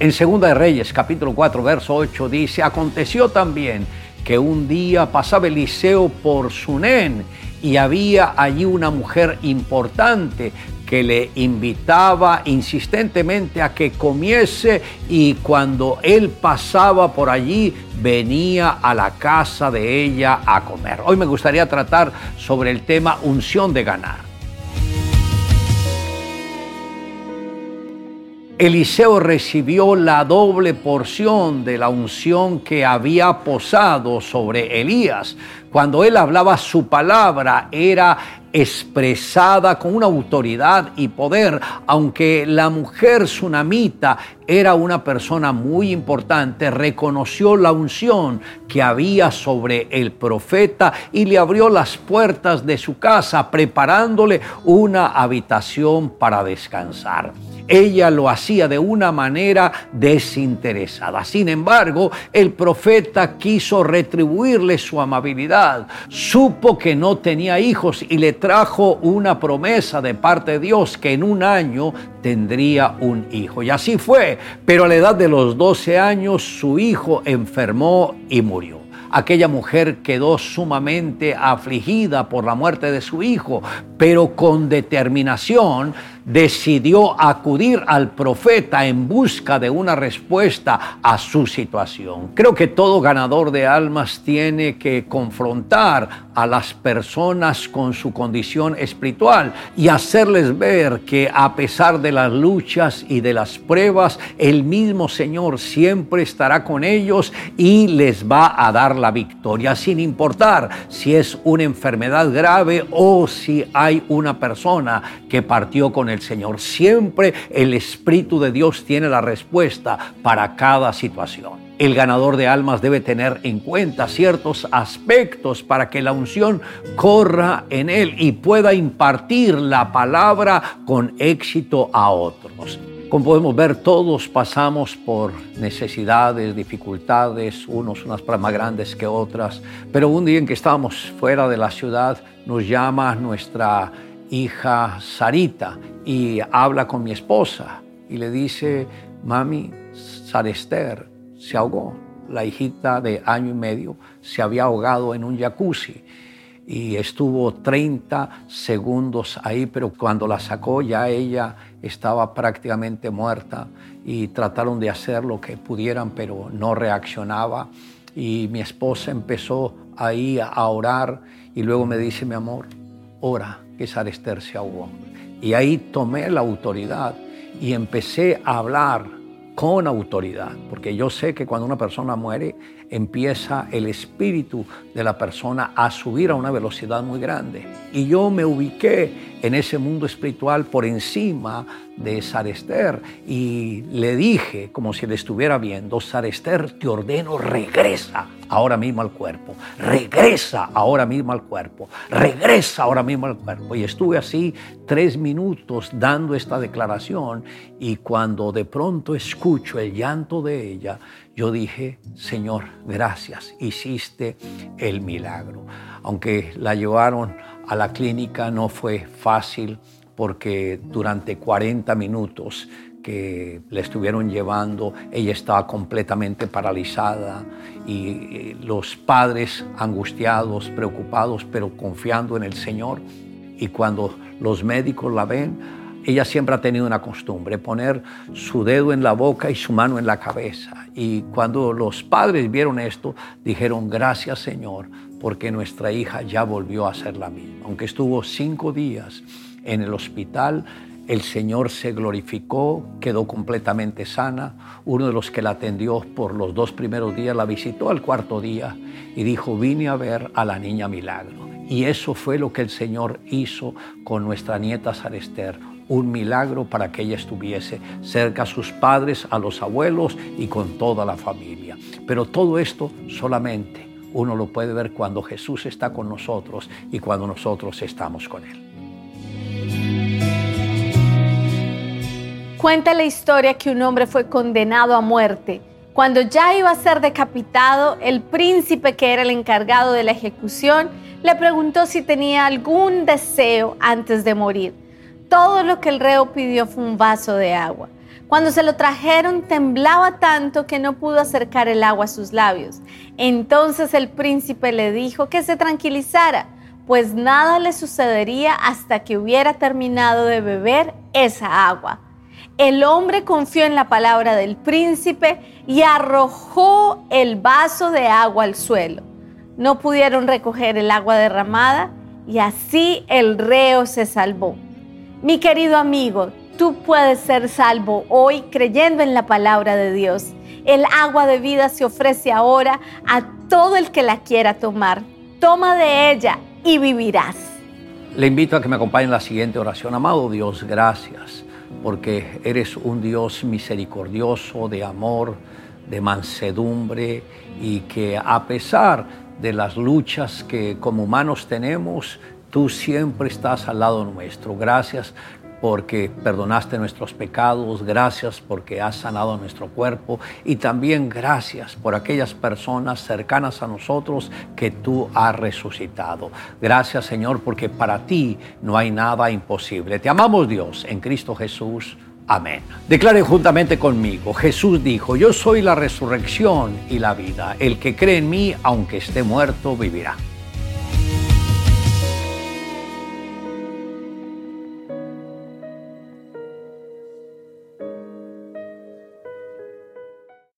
En Segunda de Reyes, capítulo 4, verso 8, dice, aconteció también que un día pasaba Eliseo por Sunén y había allí una mujer importante que le invitaba insistentemente a que comiese y cuando él pasaba por allí venía a la casa de ella a comer. Hoy me gustaría tratar sobre el tema unción de ganar. Eliseo recibió la doble porción de la unción que había posado sobre Elías. Cuando él hablaba su palabra era expresada con una autoridad y poder, aunque la mujer tsunamita era una persona muy importante, reconoció la unción que había sobre el profeta y le abrió las puertas de su casa, preparándole una habitación para descansar ella lo hacía de una manera desinteresada. Sin embargo, el profeta quiso retribuirle su amabilidad. Supo que no tenía hijos y le trajo una promesa de parte de Dios que en un año tendría un hijo. Y así fue, pero a la edad de los 12 años su hijo enfermó y murió. Aquella mujer quedó sumamente afligida por la muerte de su hijo, pero con determinación decidió acudir al profeta en busca de una respuesta a su situación. Creo que todo ganador de almas tiene que confrontar a las personas con su condición espiritual y hacerles ver que a pesar de las luchas y de las pruebas, el mismo Señor siempre estará con ellos y les va a dar la victoria, sin importar si es una enfermedad grave o si hay una persona que partió con el Señor. Siempre el Espíritu de Dios tiene la respuesta para cada situación. El ganador de almas debe tener en cuenta ciertos aspectos para que la unción corra en él y pueda impartir la palabra con éxito a otros. Como podemos ver, todos pasamos por necesidades, dificultades, unos unas más grandes que otras, pero un día en que estábamos fuera de la ciudad, nos llama nuestra hija Sarita y habla con mi esposa y le dice, mami, Sarester se ahogó. La hijita de año y medio se había ahogado en un jacuzzi y estuvo 30 segundos ahí, pero cuando la sacó ya ella estaba prácticamente muerta y trataron de hacer lo que pudieran, pero no reaccionaba. Y mi esposa empezó ahí a orar y luego me dice, mi amor, ora que Sarester se ahogó. Y ahí tomé la autoridad y empecé a hablar con autoridad, porque yo sé que cuando una persona muere, empieza el espíritu de la persona a subir a una velocidad muy grande. Y yo me ubiqué en ese mundo espiritual por encima de Sarester y le dije, como si le estuviera viendo, Sarester, te ordeno, regresa ahora mismo al cuerpo, regresa ahora mismo al cuerpo, regresa ahora mismo al cuerpo. Y estuve así tres minutos dando esta declaración y cuando de pronto escucho el llanto de ella, yo dije, Señor, gracias, hiciste el milagro. Aunque la llevaron a la clínica no fue fácil porque durante 40 minutos que le estuvieron llevando, ella estaba completamente paralizada y los padres angustiados, preocupados, pero confiando en el Señor. Y cuando los médicos la ven, ella siempre ha tenido una costumbre, poner su dedo en la boca y su mano en la cabeza. Y cuando los padres vieron esto, dijeron, gracias Señor, porque nuestra hija ya volvió a ser la misma. Aunque estuvo cinco días en el hospital, el Señor se glorificó, quedó completamente sana. Uno de los que la atendió por los dos primeros días la visitó al cuarto día y dijo, vine a ver a la niña Milagro. Y eso fue lo que el Señor hizo con nuestra nieta Sarester un milagro para que ella estuviese cerca a sus padres, a los abuelos y con toda la familia. Pero todo esto solamente uno lo puede ver cuando Jesús está con nosotros y cuando nosotros estamos con Él. Cuenta la historia que un hombre fue condenado a muerte. Cuando ya iba a ser decapitado, el príncipe que era el encargado de la ejecución le preguntó si tenía algún deseo antes de morir. Todo lo que el reo pidió fue un vaso de agua. Cuando se lo trajeron temblaba tanto que no pudo acercar el agua a sus labios. Entonces el príncipe le dijo que se tranquilizara, pues nada le sucedería hasta que hubiera terminado de beber esa agua. El hombre confió en la palabra del príncipe y arrojó el vaso de agua al suelo. No pudieron recoger el agua derramada y así el reo se salvó. Mi querido amigo, Tú puedes ser salvo hoy creyendo en la palabra de Dios. El agua de vida se ofrece ahora a todo el que la quiera tomar. Toma de ella y vivirás. Le invito a que me acompañe en la siguiente oración. Amado Dios, gracias porque eres un Dios misericordioso, de amor, de mansedumbre y que a pesar de las luchas que como humanos tenemos, tú siempre estás al lado nuestro. Gracias porque perdonaste nuestros pecados, gracias porque has sanado nuestro cuerpo y también gracias por aquellas personas cercanas a nosotros que tú has resucitado. Gracias Señor porque para ti no hay nada imposible. Te amamos Dios en Cristo Jesús. Amén. Declare juntamente conmigo, Jesús dijo, yo soy la resurrección y la vida. El que cree en mí, aunque esté muerto, vivirá.